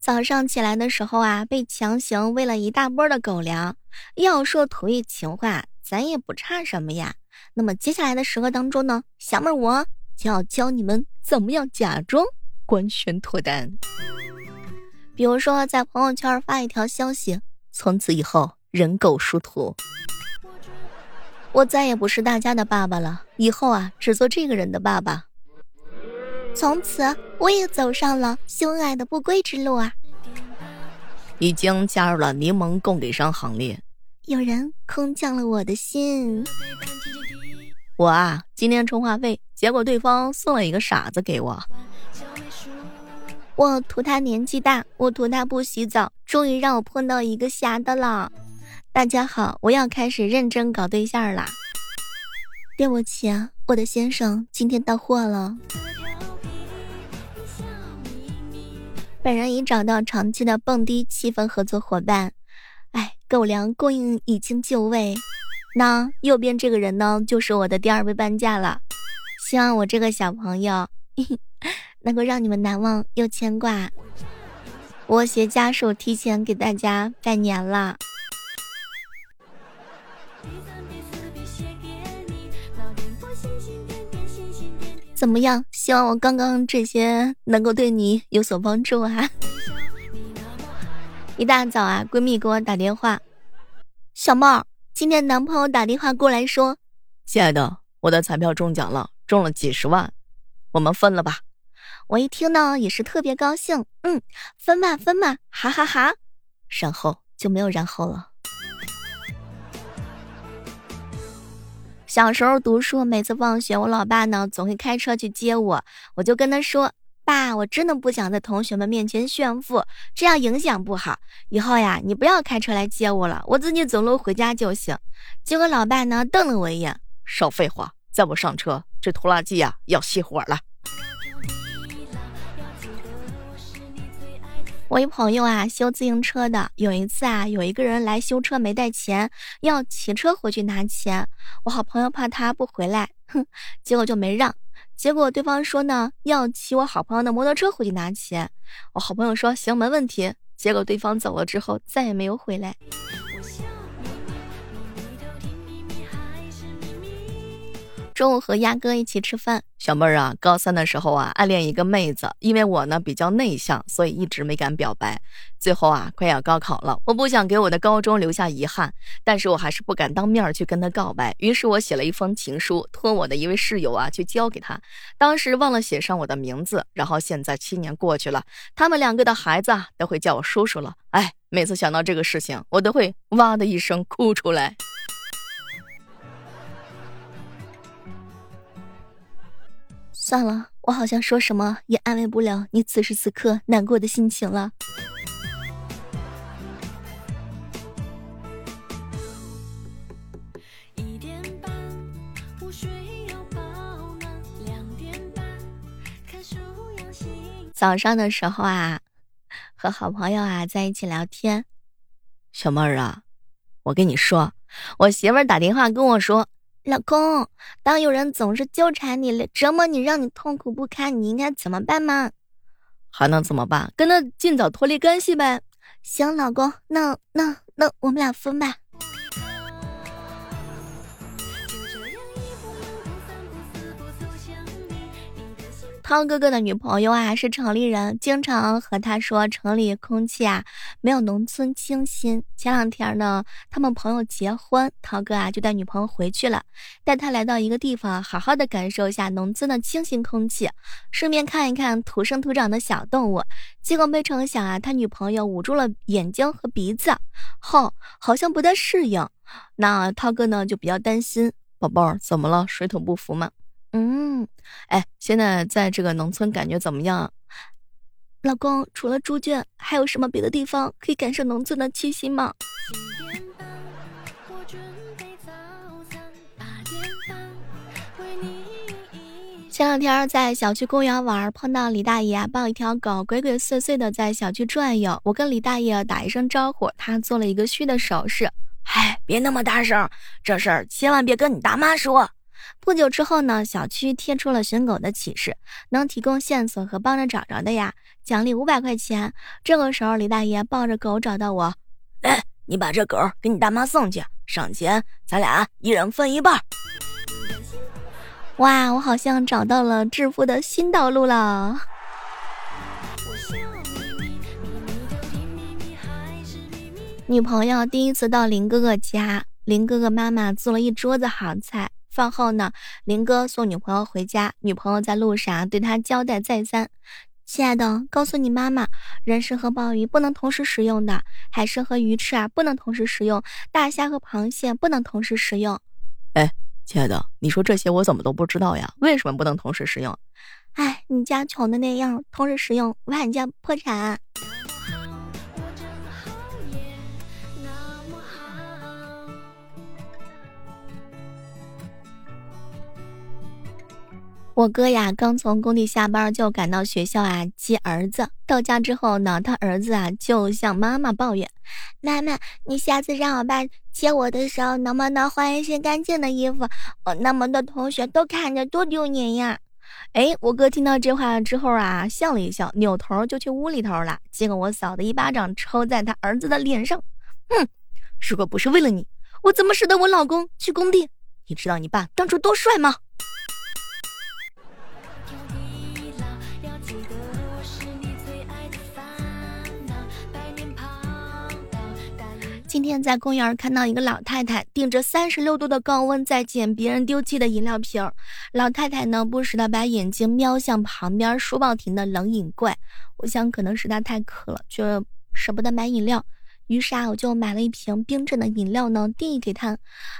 早上起来的时候啊，被强行喂了一大波的狗粮。要说土味情话，咱也不差什么呀。那么接下来的时刻当中呢，小妹儿我就要教你们怎么样假装官宣脱单。比如说在朋友圈发一条消息，从此以后人狗殊途，我再也不是大家的爸爸了，以后啊只做这个人的爸爸。从此，我也走上了修爱的不归之路啊！已经加入了柠檬供给商行列。有人空降了我的心。我啊，今天充话费，结果对方送了一个傻子给我。我图他年纪大，我图他不洗澡，终于让我碰到一个瞎的了。大家好，我要开始认真搞对象啦！对不起啊，我的先生，今天到货了。本人已找到长期的蹦迪气氛合作伙伴，哎，狗粮供应已经就位。那右边这个人呢，就是我的第二位半价了。希望我这个小朋友 能够让你们难忘又牵挂。我携家属提前给大家拜年了。怎么样？希望我刚刚这些能够对你有所帮助啊！一大早啊，闺蜜给我打电话，小妹儿，今天男朋友打电话过来说，亲爱的，我的彩票中奖了，中了几十万，我们分了吧。我一听呢，也是特别高兴，嗯，分吧分吧，哈哈哈，然后就没有然后了。小时候读书，每次放学，我老爸呢总会开车去接我，我就跟他说：“爸，我真的不想在同学们面前炫富，这样影响不好。以后呀，你不要开车来接我了，我自己走路回家就行。”结果老爸呢瞪了我一眼：“少废话，再不上车，这拖拉机呀要熄火了。”我一朋友啊，修自行车的。有一次啊，有一个人来修车没带钱，要骑车回去拿钱。我好朋友怕他不回来，哼，结果就没让。结果对方说呢，要骑我好朋友的摩托车回去拿钱。我好朋友说行，没问题。结果对方走了之后，再也没有回来。中午和鸭哥一起吃饭，小妹儿啊，高三的时候啊，暗恋一个妹子，因为我呢比较内向，所以一直没敢表白。最后啊，快要高考了，我不想给我的高中留下遗憾，但是我还是不敢当面去跟她告白。于是我写了一封情书，托我的一位室友啊去交给她。当时忘了写上我的名字，然后现在七年过去了，他们两个的孩子啊都会叫我叔叔了。哎，每次想到这个事情，我都会哇的一声哭出来。算了，我好像说什么也安慰不了你此时此刻难过的心情了。早上的时候啊，和好朋友啊在一起聊天，小妹儿啊，我跟你说，我媳妇儿打电话跟我说。老公，当有人总是纠缠你、折磨你，让你痛苦不堪，你应该怎么办吗？还能怎么办？跟他尽早脱离关系呗。行，老公，那那那我们俩分吧。涛哥哥的女朋友啊是城里人，经常和他说城里空气啊没有农村清新。前两天呢，他们朋友结婚，涛哥啊就带女朋友回去了，带他来到一个地方，好好的感受一下农村的清新空气，顺便看一看土生土长的小动物。结果没成想啊，他女朋友捂住了眼睛和鼻子，后好像不太适应。那涛哥呢就比较担心，宝贝儿怎么了？水土不服吗？嗯，哎，现在在这个农村感觉怎么样？老公，除了猪圈，还有什么别的地方可以感受农村的气息吗？前两天在小区公园玩，碰到李大爷抱一条狗，鬼鬼祟祟的在小区转悠。我跟李大爷打一声招呼，他做了一个嘘的手势。哎，别那么大声，这事儿千万别跟你大妈说。不久之后呢，小区贴出了寻狗的启事，能提供线索和帮着找着的呀，奖励五百块钱。这个时候，李大爷抱着狗找到我，哎，你把这狗给你大妈送去，赏钱咱俩一人分一半。哇，我好像找到了致富的新道路了。女朋友第一次到林哥哥家，林哥哥妈妈做了一桌子好菜。饭后呢，林哥送女朋友回家，女朋友在路上对他交代再三：“亲爱的，告诉你妈妈，人参和鲍鱼不能同时食用的，海参和鱼翅啊不能同时食用，大虾和螃蟹不能同时食用。”哎，亲爱的，你说这些我怎么都不知道呀？为什么不能同时食用？哎，你家穷的那样，同时食用，我喊家破产。我哥呀，刚从工地下班就赶到学校啊接儿子。到家之后呢，他儿子啊就向妈妈抱怨：“妈妈，你下次让我爸接我的时候，能不能换一身干净的衣服？我那么多同学都看着多丢人呀！”哎，我哥听到这话之后啊，笑了一笑，扭头就去屋里头了。结果我嫂子一巴掌抽在他儿子的脸上：“哼，如果不是为了你，我怎么舍得我老公去工地？你知道你爸当初多帅吗？”今天在公园看到一个老太太顶着三十六度的高温在捡别人丢弃的饮料瓶儿。老太太呢不时的把眼睛瞄向旁边书报亭的冷饮柜，我想可能是她太渴了，却舍不得买饮料。于是啊，我就买了一瓶冰镇的饮料呢递给她。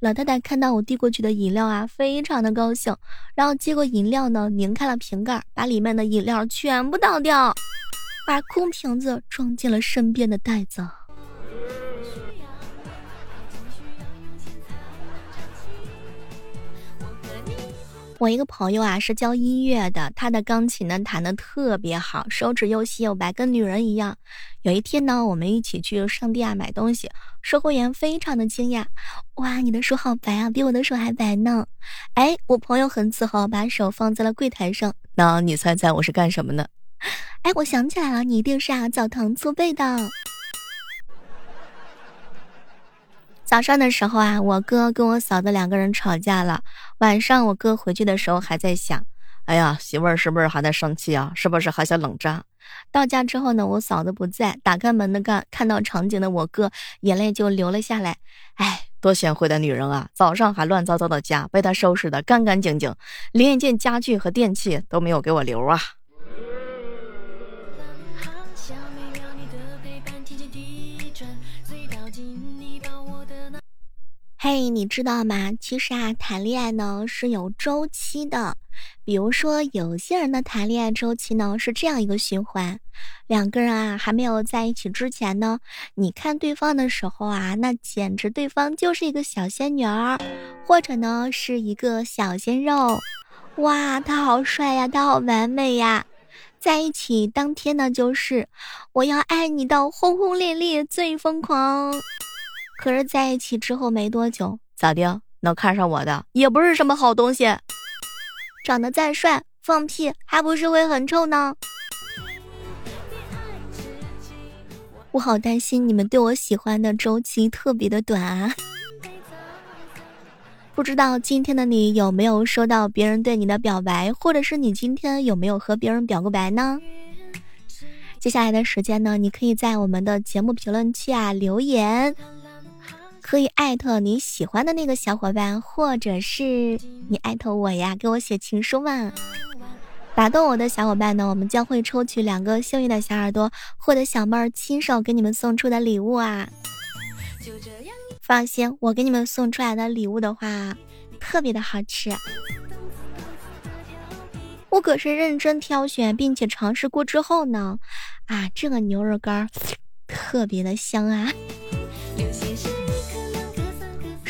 老太太看到我递过去的饮料啊，非常的高兴，然后接过饮料呢拧开了瓶盖，把里面的饮料全部倒掉，把空瓶子装进了身边的袋子。我一个朋友啊是教音乐的，他的钢琴呢弹得特别好，手指又细又白，跟女人一样。有一天呢，我们一起去上店啊买东西，售货员非常的惊讶，哇，你的手好白啊，比我的手还白呢。哎，我朋友很自豪，把手放在了柜台上。那你猜猜我是干什么的？哎，我想起来了，你一定是啊澡堂搓背的。早上的时候啊，我哥跟我嫂子两个人吵架了。晚上我哥回去的时候还在想，哎呀，媳妇儿是不是还在生气啊？是不是还想冷战？到家之后呢，我嫂子不在，打开门的看看到场景的我哥，眼泪就流了下来。哎，多贤惠的女人啊！早上还乱糟糟的家被她收拾的干干净净，连一件家具和电器都没有给我留啊。嘿，你知道吗？其实啊，谈恋爱呢是有周期的。比如说，有些人的谈恋爱周期呢是这样一个循环：两个人啊还没有在一起之前呢，你看对方的时候啊，那简直对方就是一个小仙女儿，或者呢是一个小鲜肉。哇，他好帅呀，他好完美呀！在一起当天呢，就是我要爱你到轰轰烈烈最疯狂。可是在一起之后没多久，咋的？能看上我的也不是什么好东西。长得再帅，放屁还不是会很臭呢。我好担心你们对我喜欢的周期特别的短啊！不知道今天的你有没有收到别人对你的表白，或者是你今天有没有和别人表过白呢？接下来的时间呢，你可以在我们的节目评论区啊留言。可以艾特你喜欢的那个小伙伴，或者是你艾特我呀，给我写情书嘛。打动我的小伙伴呢，我们将会抽取两个幸运的小耳朵，获得小妹儿亲手给你们送出的礼物啊。放心，我给你们送出来的礼物的话，特别的好吃。我可是认真挑选并且尝试过之后呢，啊，这个牛肉干特别的香啊。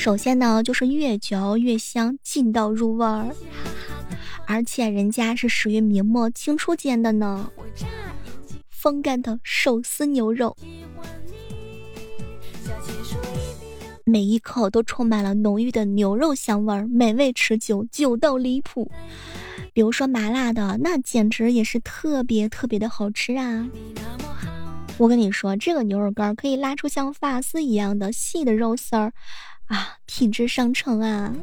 首先呢，就是越嚼越香，劲道入味儿，而且人家是属于明末清初间的呢，风干的手撕牛肉。每一口都充满了浓郁的牛肉香味儿，美味持久，久到离谱。比如说麻辣的，那简直也是特别特别的好吃啊！我跟你说，这个牛肉干可以拉出像发丝一样的细的肉丝儿，啊，品质上乘啊！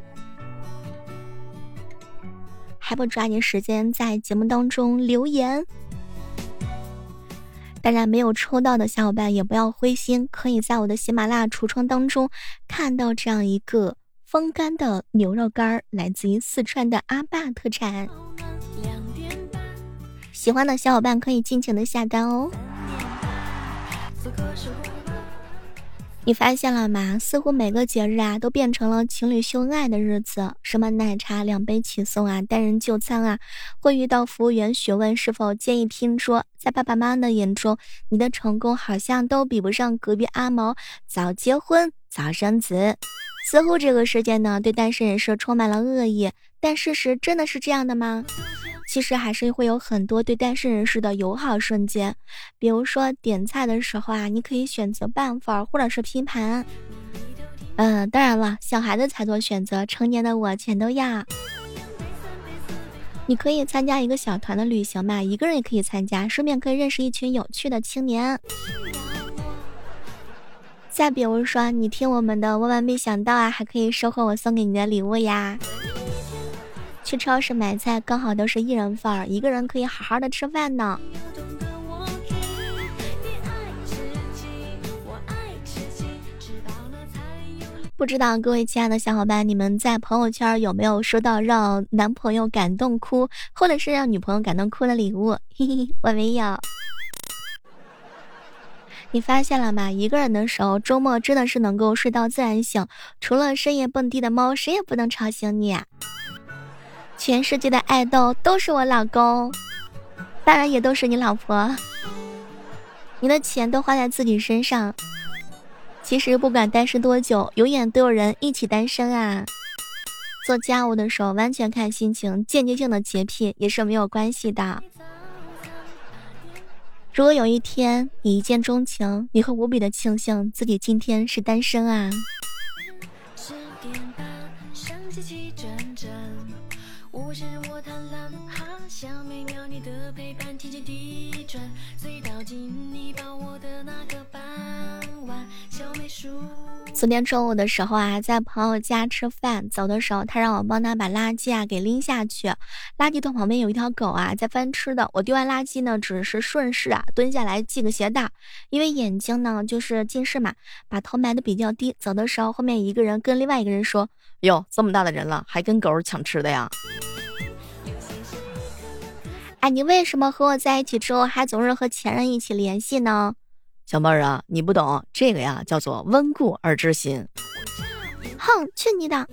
还不抓紧时间在节目当中留言？当然，没有抽到的小伙伴也不要灰心，可以在我的喜马拉雅橱窗当中看到这样一个风干的牛肉干儿，来自于四川的阿坝特产。喜欢的小伙伴可以尽情的下单哦。你发现了吗？似乎每个节日啊，都变成了情侣秀恩爱的日子。什么奶茶两杯起送啊，单人就餐啊，会遇到服务员询问是否建议拼桌。在爸爸妈妈的眼中，你的成功好像都比不上隔壁阿毛早结婚早生子。似乎这个世界呢，对单身人士充满了恶意。但事实真的是这样的吗？其实还是会有很多对单身人士的友好瞬间，比如说点菜的时候啊，你可以选择半份或者是拼盘。嗯，当然了，小孩子才做选择，成年的我全都要。你可以参加一个小团的旅行嘛，一个人也可以参加，顺便可以认识一群有趣的青年。再比如说，你听我们的万万没想到啊，还可以收获我送给你的礼物呀。去超市买菜刚好都是一人份儿，一个人可以好好的吃饭呢。不知道各位亲爱的小伙伴，你们在朋友圈有没有收到让男朋友感动哭，或者是让女朋友感动哭的礼物？嘿嘿，我没有。你发现了吗？一个人的时候，周末真的是能够睡到自然醒，除了深夜蹦迪的猫，谁也不能吵醒你。全世界的爱豆都是我老公，当然也都是你老婆。你的钱都花在自己身上，其实不管单身多久，永远都有人一起单身啊。做家务的时候完全看心情，间接性的洁癖也是没有关系的。如果有一天你一见钟情，你会无比的庆幸自己今天是单身啊。直到今你把我的那个伴昨天中午的时候啊，在朋友家吃饭，走的时候他让我帮他把垃圾啊给拎下去。垃圾桶旁边有一条狗啊在翻吃的，我丢完垃圾呢，只是顺势啊蹲下来系个鞋带，因为眼睛呢就是近视嘛，把头埋的比较低。走的时候后面一个人跟另外一个人说。哟，这么大的人了，还跟狗抢吃的呀？哎，你为什么和我在一起之后，还总是和前任一起联系呢？小妹儿啊，你不懂这个呀，叫做温故而知新。哼，去你的！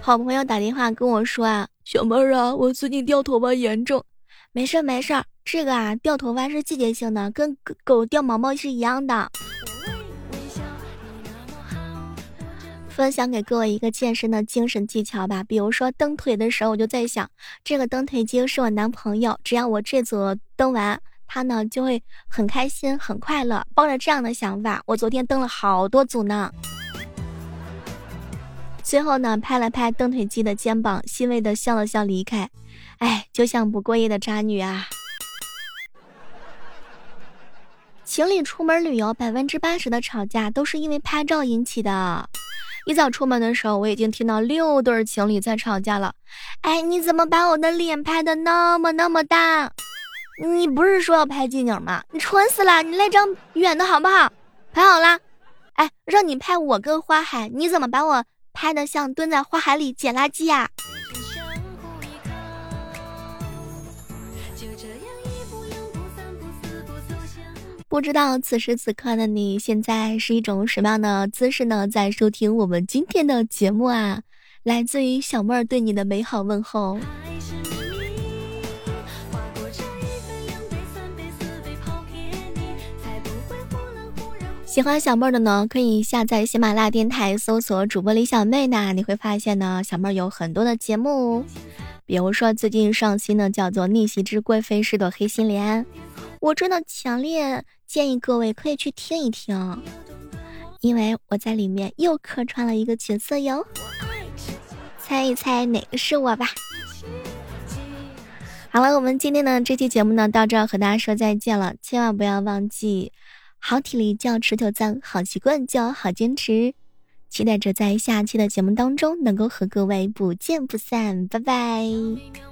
好朋友打电话跟我说啊，小妹儿啊，我最近掉头发严重。没事没事，这个啊，掉头发是季节性的，跟狗掉毛毛是一样的。分享给各位一个健身的精神技巧吧，比如说蹬腿的时候，我就在想，这个蹬腿机是我男朋友，只要我这组蹬完，他呢就会很开心、很快乐。抱着这样的想法，我昨天蹬了好多组呢。最后呢，拍了拍蹬腿机的肩膀，欣慰的笑了笑离开。哎，就像不过夜的渣女啊！情侣出门旅游，百分之八十的吵架都是因为拍照引起的。一早出门的时候，我已经听到六对情侣在吵架了。哎，你怎么把我的脸拍的那么那么大？你不是说要拍近景吗？你蠢死了！你来张远的好不好？拍好了。哎，让你拍我跟花海，你怎么把我拍的像蹲在花海里捡垃圾呀？不知道此时此刻的你现在是一种什么样的姿势呢？在收听我们今天的节目啊，来自于小妹儿对你的美好问候。喜欢小妹儿的呢，可以下载喜马拉雅电台，搜索主播李小妹呢，你会发现呢，小妹儿有很多的节目，比如说最近上新的叫做《逆袭之贵妃是朵黑心莲》，我真的强烈。建议各位可以去听一听，因为我在里面又客串了一个角色哟。猜一猜哪个是我吧？好了，我们今天的这期节目呢，到这儿和大家说再见了。千万不要忘记，好体力就要持久战，好习惯就要好坚持。期待着在下期的节目当中能够和各位不见不散，拜拜。